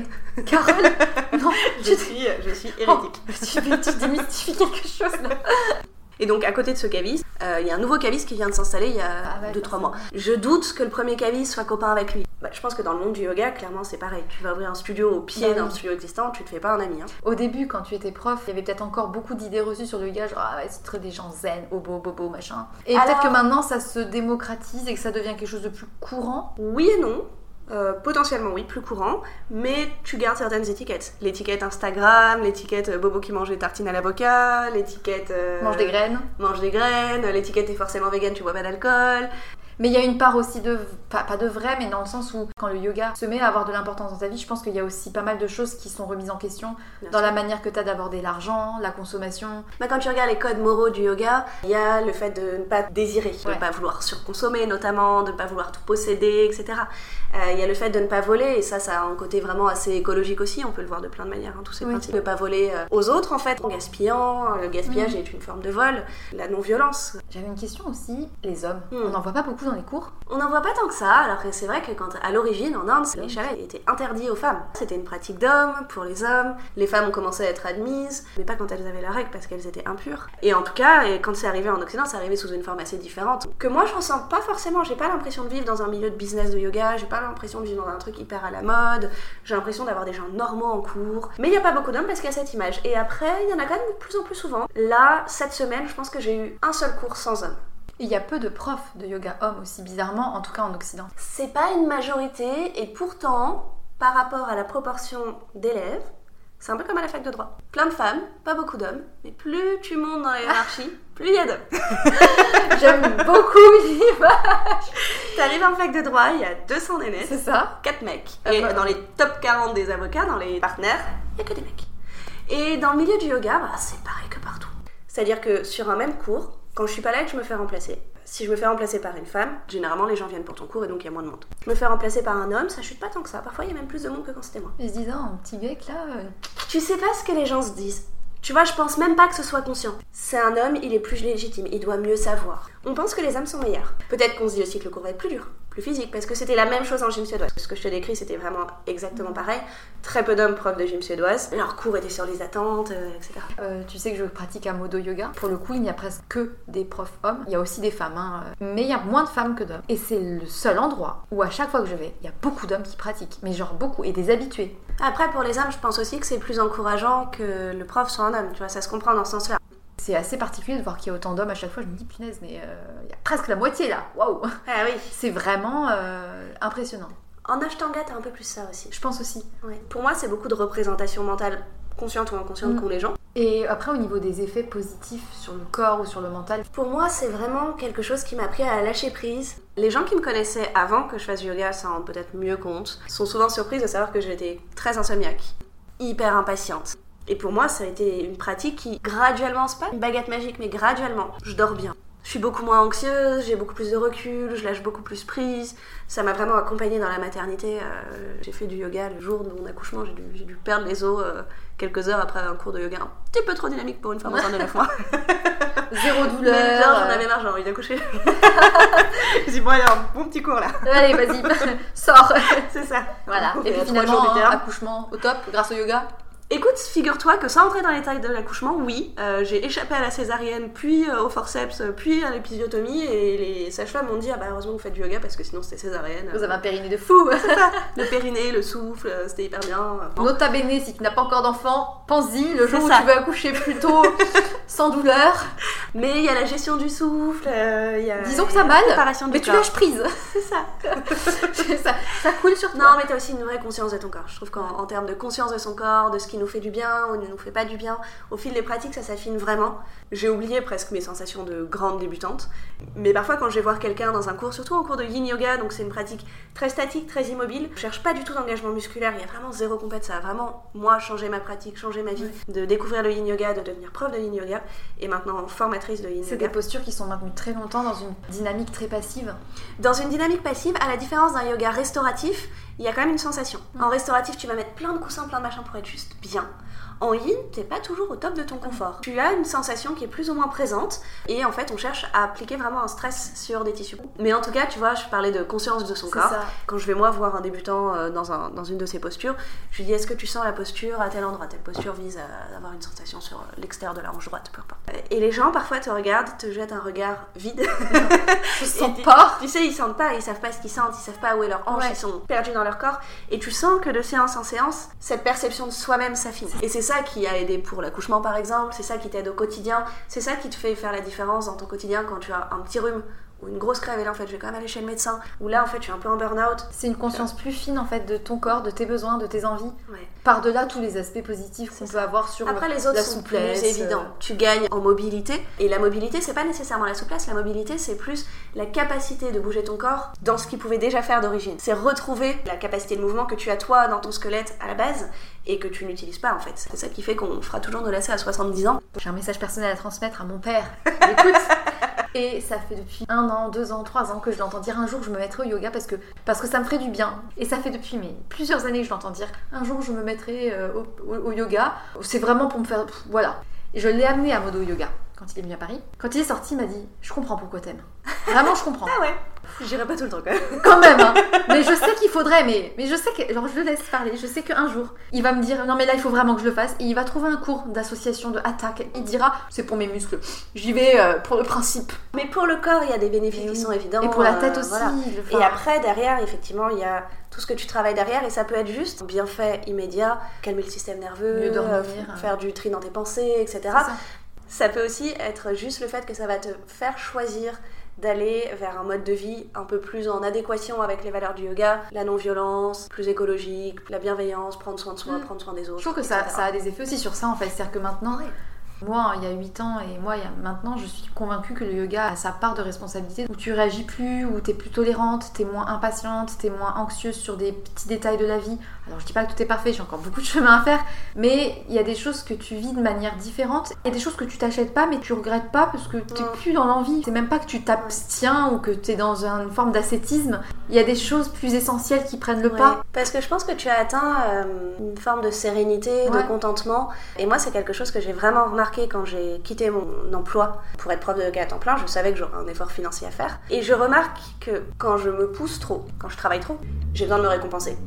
Carole, non, je suis, je suis hérétique. Oh, tu, tu démystifies quelque chose là. Et donc à côté de ce caviste, euh, il y a un nouveau caviste qui vient de s'installer il y a 2-3 ah mois. Je doute que le premier caviste soit copain avec lui. Bah, je pense que dans le monde du yoga, clairement c'est pareil. Tu vas ouvrir un studio au pied bah d'un studio existant, tu te fais pas un ami. Hein. Au début, quand tu étais prof, il y avait peut-être encore beaucoup d'idées reçues sur le yoga, genre ah ouais, c'est très des gens zen, bobo, bobo, machin. Et peut-être que maintenant ça se démocratise et que ça devient quelque chose de plus courant? Oui et non. Euh, potentiellement oui, plus courant, mais tu gardes certaines étiquettes. L'étiquette Instagram, l'étiquette euh, Bobo qui mange des tartines à l'avocat, l'étiquette... Euh, mange des graines. Mange des graines, l'étiquette est forcément vegan, tu bois pas d'alcool. Mais il y a une part aussi de, pas, pas, de vrai, mais dans le sens où quand le yoga se met à avoir de l'importance dans ta vie, je pense qu'il y a aussi pas mal de choses qui sont remises en question dans la manière que tu as d'aborder l'argent, la consommation. Bah, quand tu regardes les codes moraux du yoga, il y a le fait de ne pas désirer, de ne pas vouloir surconsommer notamment, de ne pas vouloir tout posséder, etc. Euh, il y a le fait de ne pas voler, et ça, ça a un côté vraiment assez écologique aussi, on peut le voir de plein de manières, hein, tous ces principes. Ne pas voler euh, aux autres, en fait, en gaspillant. Le gaspillage est une forme de vol. La non-violence. J'avais une question aussi, les hommes. Hmm. On n'en voit pas beaucoup les cours On n'en voit pas tant que ça, alors que c'est vrai que quand, à l'origine, en Inde, les chalets étaient interdits aux femmes. C'était une pratique d'hommes, pour les hommes. Les femmes ont commencé à être admises, mais pas quand elles avaient la règle, parce qu'elles étaient impures. Et en tout cas, quand c'est arrivé en Occident, c'est arrivé sous une forme assez différente. Que moi, je ressens pas forcément, j'ai pas l'impression de vivre dans un milieu de business de yoga, j'ai pas l'impression de vivre dans un truc hyper à la mode, j'ai l'impression d'avoir des gens normaux en cours. Mais il n'y a pas beaucoup d'hommes parce qu'il y a cette image. Et après, il y en a quand même de plus en plus souvent. Là, cette semaine, je pense que j'ai eu un seul cours sans hommes. Il y a peu de profs de yoga hommes aussi bizarrement, en tout cas en Occident. C'est pas une majorité et pourtant, par rapport à la proportion d'élèves, c'est un peu comme à la fac de droit. Plein de femmes, pas beaucoup d'hommes, mais plus tu montes dans la hiérarchie, plus il y a d'hommes. J'aime beaucoup l'image. T'arrives en fac de droit, il y a 200 nénés. C'est ça. 4 mecs. Et dans les top 40 des avocats, dans les partenaires, il y a que des mecs. Et dans le milieu du yoga, bah, c'est pareil que partout. C'est-à-dire que sur un même cours, quand je suis pas là et que je me fais remplacer, si je me fais remplacer par une femme, généralement les gens viennent pour ton cours et donc il y a moins de monde. Je me fais remplacer par un homme, ça chute pas tant que ça. Parfois il y a même plus de monde que quand c'était moi. Ils se disent, ah, un petit mec là. euh, Tu sais pas ce que les gens se disent. Tu vois, je pense même pas que ce soit conscient. C'est un homme, il est plus légitime, il doit mieux savoir. On pense que les hommes sont meilleurs. Peut-être qu'on se dit aussi que le cours va être plus dur, plus physique, parce que c'était la même chose en gym suédoise. Ce que je te décris, c'était vraiment exactement pareil. Très peu d'hommes profs de gym suédoise. Leurs cours étaient sur les attentes, euh, etc. Euh, tu sais que je pratique un modo yoga. Pour le coup, il n'y a presque que des profs hommes. Il y a aussi des femmes, hein, euh, mais il y a moins de femmes que d'hommes. Et c'est le seul endroit où à chaque fois que je vais, il y a beaucoup d'hommes qui pratiquent, mais genre beaucoup, et des habitués. Après, pour les hommes, je pense aussi que c'est plus encourageant que le prof soit un homme. Tu vois, ça se comprend dans ce sens-là. C'est assez particulier de voir qu'il y a autant d'hommes à chaque fois. Je me dis, punaise, mais euh, il y a presque la moitié là. Waouh Ah oui. C'est vraiment euh, impressionnant. En Ashtanga, t'as un peu plus ça aussi. Je pense aussi. Ouais. Pour moi, c'est beaucoup de représentation mentale, consciente ou inconsciente, Mm. qu'ont les gens. Et après, au niveau des effets positifs sur le corps ou sur le mental, Pour moi, c'est vraiment quelque chose qui m'a appris à lâcher prise. Les gens qui me connaissaient avant que je fasse du yoga s'en rendent peut-être mieux compte, sont souvent surprises de savoir que j'étais très insomniaque, hyper impatiente. Et pour moi, ça a été une pratique qui, graduellement, c'est pas une baguette magique, mais graduellement, je dors bien. Je suis beaucoup moins anxieuse, j'ai beaucoup plus de recul, je lâche beaucoup plus prise. Ça m'a vraiment accompagnée dans la maternité. euh, j'ai fait du yoga le jour de mon accouchement, j'ai dû, j'ai dû perdre les os euh, quelques heures après un cours de yoga un petit peu trop dynamique pour une femme enceinte de 9 mois. zéro Mais douleur. genre, j'en euh, avais marre, j'ai envie d'accoucher. je dis, bon, allez, un bon petit cours là. Allez, vas-y, sors. C'est ça. Voilà. Et puis finalement, terme. accouchement au top grâce au yoga. Écoute, figure-toi que sans entrer dans les détails de l'accouchement, oui, euh, j'ai échappé à la césarienne, puis euh, au forceps, euh, puis à l'épisiotomie, et les sages-femmes m'ont dit, ah bah heureusement vous faites du yoga parce que sinon c'était césarienne. Vous avez un périnée de fou. Le périnée, le souffle, euh, c'était hyper bien. Bon. Nota bene, si tu n'as pas encore d'enfant, pense-y, le jour où ça. tu veux accoucher plus tôt, sans douleur, Mais il y a la gestion du souffle, euh, il y a. disons que ça mal, la préparation du mais tu lâches prise. C'est ça. ça, ça coule sur toi. Non, mais t'as aussi une vraie conscience de ton corps. Je trouve qu'en en termes de conscience de son corps, de ce qui nous fait du bien ou ne nous fait pas du bien, au fil des pratiques, ça s'affine vraiment. J'ai oublié presque mes sensations de grande débutante. Mais parfois, quand je vais voir quelqu'un dans un cours, surtout en cours de yin yoga, donc c'est une pratique très statique, très immobile, je cherche pas du tout d'engagement musculaire. Il y a vraiment zéro compète. Ça a vraiment, moi, changé ma pratique, changé ma vie, de découvrir le yin yoga, de devenir prof de yin yoga et maintenant formatrice de yin C'est yoga. des postures qui sont maintenues très longtemps dans une dynamique très passive. Dans une dynamique passive, à la différence d'un yoga restauratif, il y a quand même une sensation. En restauratif, tu vas mettre plein de coussins, plein de machins pour être juste bien. En yin, t'es pas toujours au top de ton confort. Tu as une sensation qui est plus ou moins présente et en fait, on cherche à appliquer vraiment un stress sur des tissus. Mais en tout cas, tu vois, je parlais de conscience de son corps. ça. Quand je vais moi voir un débutant euh, dans, un- dans une de ses postures, je lui dis est-ce que tu sens la posture à tel endroit? Telle posture vise à avoir une sensation sur l'extérieur de la hanche droite, peu importe. Et les gens parfois te regardent, te jettent un regard vide. Sens tu- pas. Tu sais, ils sentent pas, ils savent pas ce qu'ils sentent, ils savent pas où est leur hanche, Ouais. ils sont perdus dans leur corps. Et tu sens que de séance en séance, cette perception de soi-même s'affine. Et c'est ça qui a aidé pour l'accouchement par exemple, c'est ça qui t'aide au quotidien, c'est ça qui te fait faire la différence dans ton quotidien quand tu as un petit rhume ou une grosse crève et là en fait je vais quand même aller chez le médecin, ou là en fait je suis un peu en burn-out. C'est une conscience plus fine en fait de ton corps, de tes besoins, de tes envies. Ouais. Par-delà tous les aspects positifs qu'on peut avoir sur Après les autres la sont souplesse. plus euh, Tu gagnes en mobilité et la mobilité c'est pas nécessairement la souplesse, la mobilité c'est plus la capacité de bouger ton corps dans ce qu'il pouvait déjà faire d'origine. C'est retrouver la capacité de mouvement que tu as toi dans ton squelette à la base et que tu n'utilises pas en fait. C'est ça qui fait qu'on fera toujours nos lacets à 70 ans. J'ai un message personnel à transmettre à mon père. Écoute. Et ça fait depuis un an, deux ans, trois ans que je l'entends dire un jour je me mettrai au yoga parce que, parce que ça me ferait du bien. Et ça fait depuis plusieurs années que je l'entends dire un jour je me mettrai euh, au, yoga. C'est vraiment pour me faire. Voilà. Et je l'ai amené à Modo Yoga quand il est venu à Paris. Quand il est sorti, il m'a dit Je comprends pourquoi t'aimes. Vraiment, je comprends. Ah ouais J'irai pas tout le temps quand même. Quand même, hein. Mais je sais qu'il faudrait, mais, mais je sais que. Genre, je le laisse parler. Je sais qu'un jour, il va me dire Non, mais là, il faut vraiment que je le fasse. Et il va trouver un cours d'association de attaque. Il dira C'est pour mes muscles. J'y vais euh, pour le principe. Mais pour le corps il y a des bénéfices qui sont évidents. Et pour la euh, tête aussi. voilà. le- Et après, derrière, effectivement, il y a tout ce que tu travailles derrière, et ça peut être juste bienfait immédiat, calmer le système nerveux, dormir. euh, faire du tri dans tes pensées, etc. ça. Peut aussi être juste le fait que ça va te faire choisir d'aller vers un mode de vie un peu plus en adéquation avec les valeurs du yoga, la non-violence, plus écologique, la bienveillance, prendre soin de soi, Mm. prendre soin des autres. Je trouve que ça, a des effets aussi sur ça en fait. C'est-à-dire que maintenant, Moi, il y a 8 ans et moi, il y a maintenant, je suis convaincue que le yoga a sa part de responsabilité où tu réagis plus, où tu es plus tolérante, tu es moins impatiente, tu es moins anxieuse sur des petits détails de la vie. Alors, je dis pas que tout est parfait, j'ai encore beaucoup de chemin à faire, mais il y a des choses que tu vis de manière différente et des choses que tu t'achètes pas, mais tu regrettes pas parce que tu Non. plus dans l'envie. C'est même pas que tu t'abstiens ou que tu es dans une forme d'ascétisme. Il y a des choses plus essentielles qui prennent le Ouais. pas. Parce que je pense que tu as atteint euh, une forme de sérénité, Ouais. de contentement. Et moi, c'est quelque chose que j'ai vraiment remarqué quand j'ai quitté mon emploi pour être prof de yoga à temps plein. Je savais que j'aurais un effort financier à faire. Et je remarque que quand je me pousse trop, quand je travaille trop, j'ai besoin de me récompenser.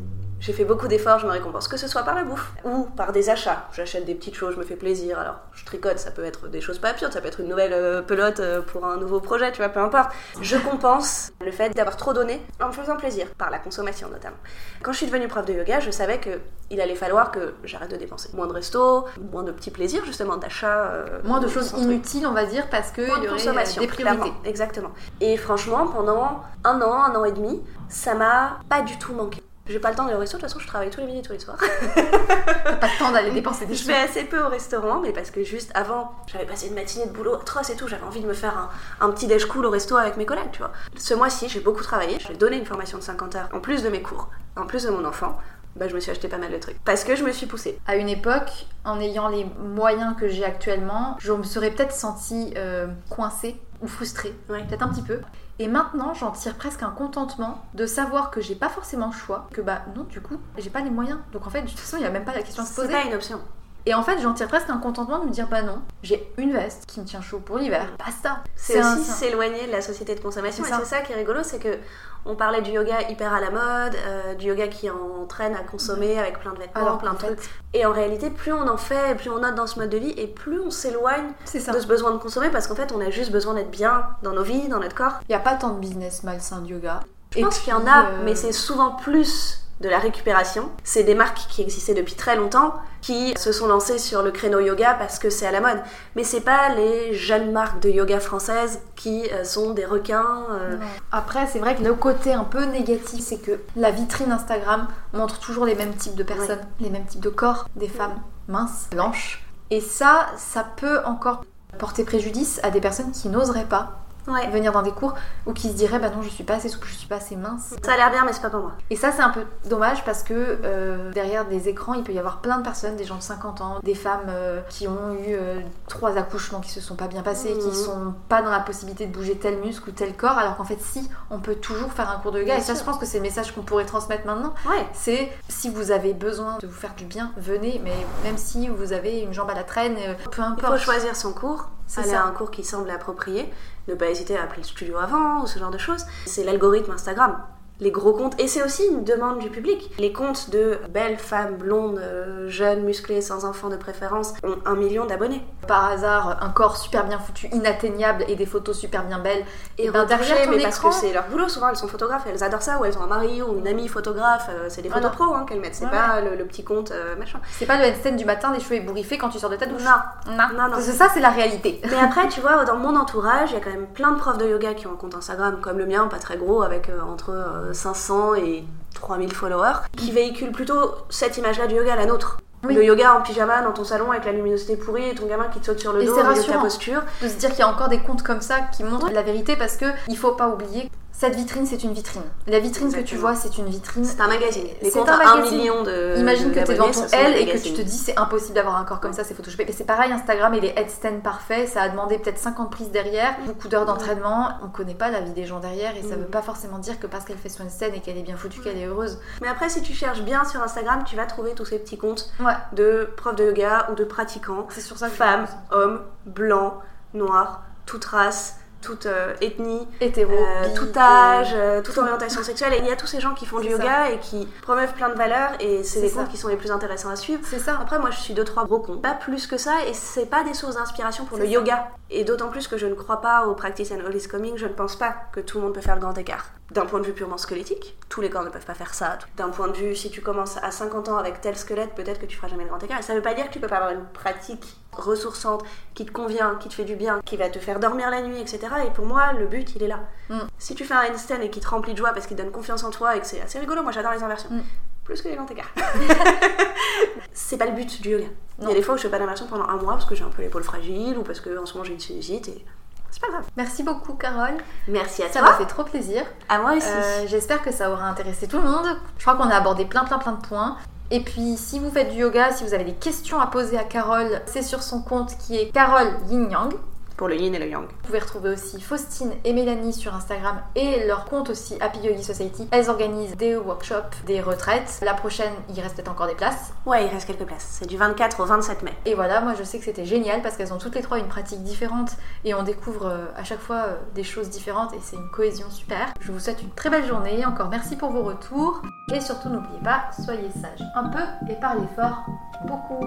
J'ai fait beaucoup d'efforts, je me récompense, que ce soit par la bouffe ou par des achats. J'achète des petites choses, je me fais plaisir. Alors, je tricote, ça peut être des choses pas absurdes, ça peut être une nouvelle euh, pelote euh, pour un nouveau projet, tu vois, peu importe. Je compense le fait d'avoir trop donné en me faisant plaisir, par la consommation notamment. Quand je suis devenue prof de yoga, je savais que il allait falloir que j'arrête de dépenser. Moins de resto, moins de petits plaisirs, justement, d'achat. euh, Moins de choses inutiles, on va dire, parce qu'il Moins y aurait consommation, des priorités. exactement. Et franchement, pendant un an, un an et demi, ça m'a pas du tout manqué. J'ai pas le temps d'aller au resto, de toute façon je travaille tous les midis et tous les soirs. T'as pas le temps d'aller dépenser des Je vais assez peu au restaurant, mais parce que juste avant, j'avais passé une matinée de boulot atroce et tout, j'avais envie de me faire un, un petit déj cool au resto avec mes collègues, tu vois. Ce mois-ci, j'ai beaucoup travaillé, j'ai donné une formation de 50 heures en plus de mes cours, en plus de mon enfant. Bah, je me suis acheté pas mal de trucs. Parce que je me suis poussée. À une époque, en ayant les moyens que j'ai actuellement, je me serais peut-être sentie euh, coincée ou frustrée, Ouais. peut-être un petit peu. Et maintenant, j'en tire presque un contentement de savoir que j'ai pas forcément le choix, que bah non, du coup, j'ai pas les moyens. Donc en fait, de toute façon, il y a même pas la question à se C'est poser. pas une option. Et en fait, j'en tire presque un contentement de me dire bah non, j'ai une veste qui me tient chaud pour l'hiver. C'est un- aussi c'est un- s'éloigner de la société de consommation. C'est Et ça. c'est ça qui est rigolo, c'est que on parlait du yoga hyper à la mode, euh, du yoga qui entraîne à consommer avec plein de vêtements, Alors plein de trucs. Et en réalité, plus on en fait, plus on note dans ce mode de vie, et plus on s'éloigne ça. de ce besoin de consommer, parce qu'en fait, on a juste besoin d'être bien dans nos vies, dans notre corps. Il y a pas tant de business malsain du yoga. Je Et pense qu'il y en a, euh, mais c'est souvent plus de la récupération. C'est des marques qui existaient depuis très longtemps qui se sont lancées sur le créneau yoga parce que c'est à la mode. Mais c'est pas les jeunes marques de yoga françaises qui euh, sont des requins. euh. Après, c'est vrai que le côté un peu négatif, c'est que la vitrine Instagram montre toujours les mêmes types de personnes, les mêmes types de corps, des femmes minces, blanches. Et ça, ça peut encore porter préjudice à des personnes qui n'oseraient pas Ouais. venir dans des cours ou qui se diraient bah non, je suis pas assez souple, je suis pas assez mince. Ça a l'air bien, mais c'est pas pour moi. Et ça, c'est un peu dommage parce que euh, derrière des écrans, il peut y avoir plein de personnes, des gens de 50 ans, des femmes euh, qui ont eu euh, trois accouchements qui se sont pas bien passés, qui Mhm. sont pas dans la possibilité de bouger tel muscle ou tel corps, alors qu'en fait, si, on peut toujours faire un cours de yoga. Bien et ça, sûr. je pense que c'est le message qu'on pourrait transmettre maintenant. Ouais. C'est si vous avez besoin de vous faire du bien, venez, mais même si vous avez une jambe à la traîne, peu Il importe. faut choisir son cours, aller ça. à un cours qui semble approprié, ne pas hésiter à appeler le studio avant ou ce genre de choses. C'est l'algorithme Instagram. Les gros comptes, et c'est aussi une demande du public. Les comptes de belles femmes blondes, euh, jeunes, musclées, sans enfants de préférence, ont un million d'abonnés. Par hasard, un corps super bien foutu, inatteignable et des photos super bien belles. Et ben, retouchées, derrière ton mais parce écran- que c'est leur boulot, souvent elles sont photographes, elles adorent ça, ou elles ont un mari ou une amie photographe, euh, c'est des photos Voilà. pro hein, qu'elles mettent, c'est Ouais, pas le, le petit compte euh, machin. C'est pas le handstand du matin, les cheveux ébouriffés quand tu sors de ta douche. Non. Non, Non, non. Parce que ça, c'est la réalité. Mais après, tu vois, dans mon entourage, il y a quand même plein de profs de yoga qui ont un compte Instagram comme le mien, pas très gros, avec entre 500 et 3000 followers, qui véhiculent plutôt cette image-là du yoga, la nôtre. Oui. Le yoga en pyjama dans ton salon avec la luminosité pourrie et ton gamin qui te saute sur le Et dos c'est au milieu de ta rassurant. posture. De se dire qu'il y a encore des comptes comme ça qui montrent la vérité parce que il faut pas oublier. Cette vitrine, c'est une vitrine. La vitrine que tu vois, c'est une vitrine. C'est un magazine. Les C'est un à 1 magazine. million de. Imagine de- que tu es devant ton L et que tu te dis c'est impossible d'avoir un corps comme ça, c'est photoshopé. Et c'est pareil, Instagram et les headstands parfaits, ça a demandé peut-être 50 prises derrière, beaucoup d'heures d'entraînement. On connaît pas la vie des gens derrière et ça Mm. veut pas forcément dire que parce qu'elle fait son handstand et qu'elle est bien foutue, qu'elle est heureuse. Mais après, si tu cherches bien sur Instagram, tu vas trouver tous ces petits comptes Ouais, de profs de yoga ou de pratiquants, c'est sur ça que femmes, hommes, blancs, noirs, toute race, toute euh, ethnie, Hétéro, euh, bi, tout âge, euh, toute orientation sexuelle. Et il y a tous ces gens qui font du ça. yoga et qui promeuvent plein de valeurs et c'est les comptes qui sont les plus intéressants à suivre. C'est ça. Après, moi, je suis deux, trois gros comptes. Pas plus que ça, et c'est pas des sources d'inspiration pour le ça. yoga. Et d'autant plus que je ne crois pas au practice and all is coming, je ne pense pas que tout le monde peut faire le grand écart. D'un point de vue purement squelettique, tous les corps ne peuvent pas faire ça. D'un point de vue, si tu commences à 50 ans avec tel squelette, peut-être que tu feras jamais le grand écart. Et ça veut pas dire que tu peux pas avoir une pratique ressourçante, qui te convient, qui te fait du bien, qui va te faire dormir la nuit, etc. Et pour moi, le but, il est là. Mm. Si tu fais un handstand et qui te remplit de joie parce qu'il donne confiance en toi et que c'est assez rigolo, moi j'adore les inversions. Mm. plus que les grands écarts. c'est pas le but du yoga. Il y a des fois où je fais pas d'immersion pendant un mois parce que j'ai un peu l'épaule fragile ou parce que en ce moment j'ai une sinusite et. Merci beaucoup, Carole. Merci à Ça toi. m'a fait trop plaisir. À moi aussi. Euh, J'espère que ça aura intéressé tout le monde. Je crois qu'on a abordé plein plein plein de points. Et puis si vous faites du yoga, si vous avez des questions à poser à Carole, c'est sur son compte qui est Carole Yin Yang. Pour le yin et le yang. Vous pouvez retrouver aussi Faustine et Mélanie sur Instagram et leur compte aussi Happy Yogi Society. Elles organisent des workshops, des retraites. La prochaine, il reste peut-être encore des places. Ouais, il reste quelques places. C'est du 24 au 27 mai. Et voilà, moi je sais que c'était génial parce qu'elles ont toutes les trois une pratique différente et on découvre euh, à chaque fois euh, des choses différentes et c'est une cohésion super. Je vous souhaite une très belle journée, encore merci pour vos retours et surtout n'oubliez pas, soyez sages un peu et parlez fort beaucoup.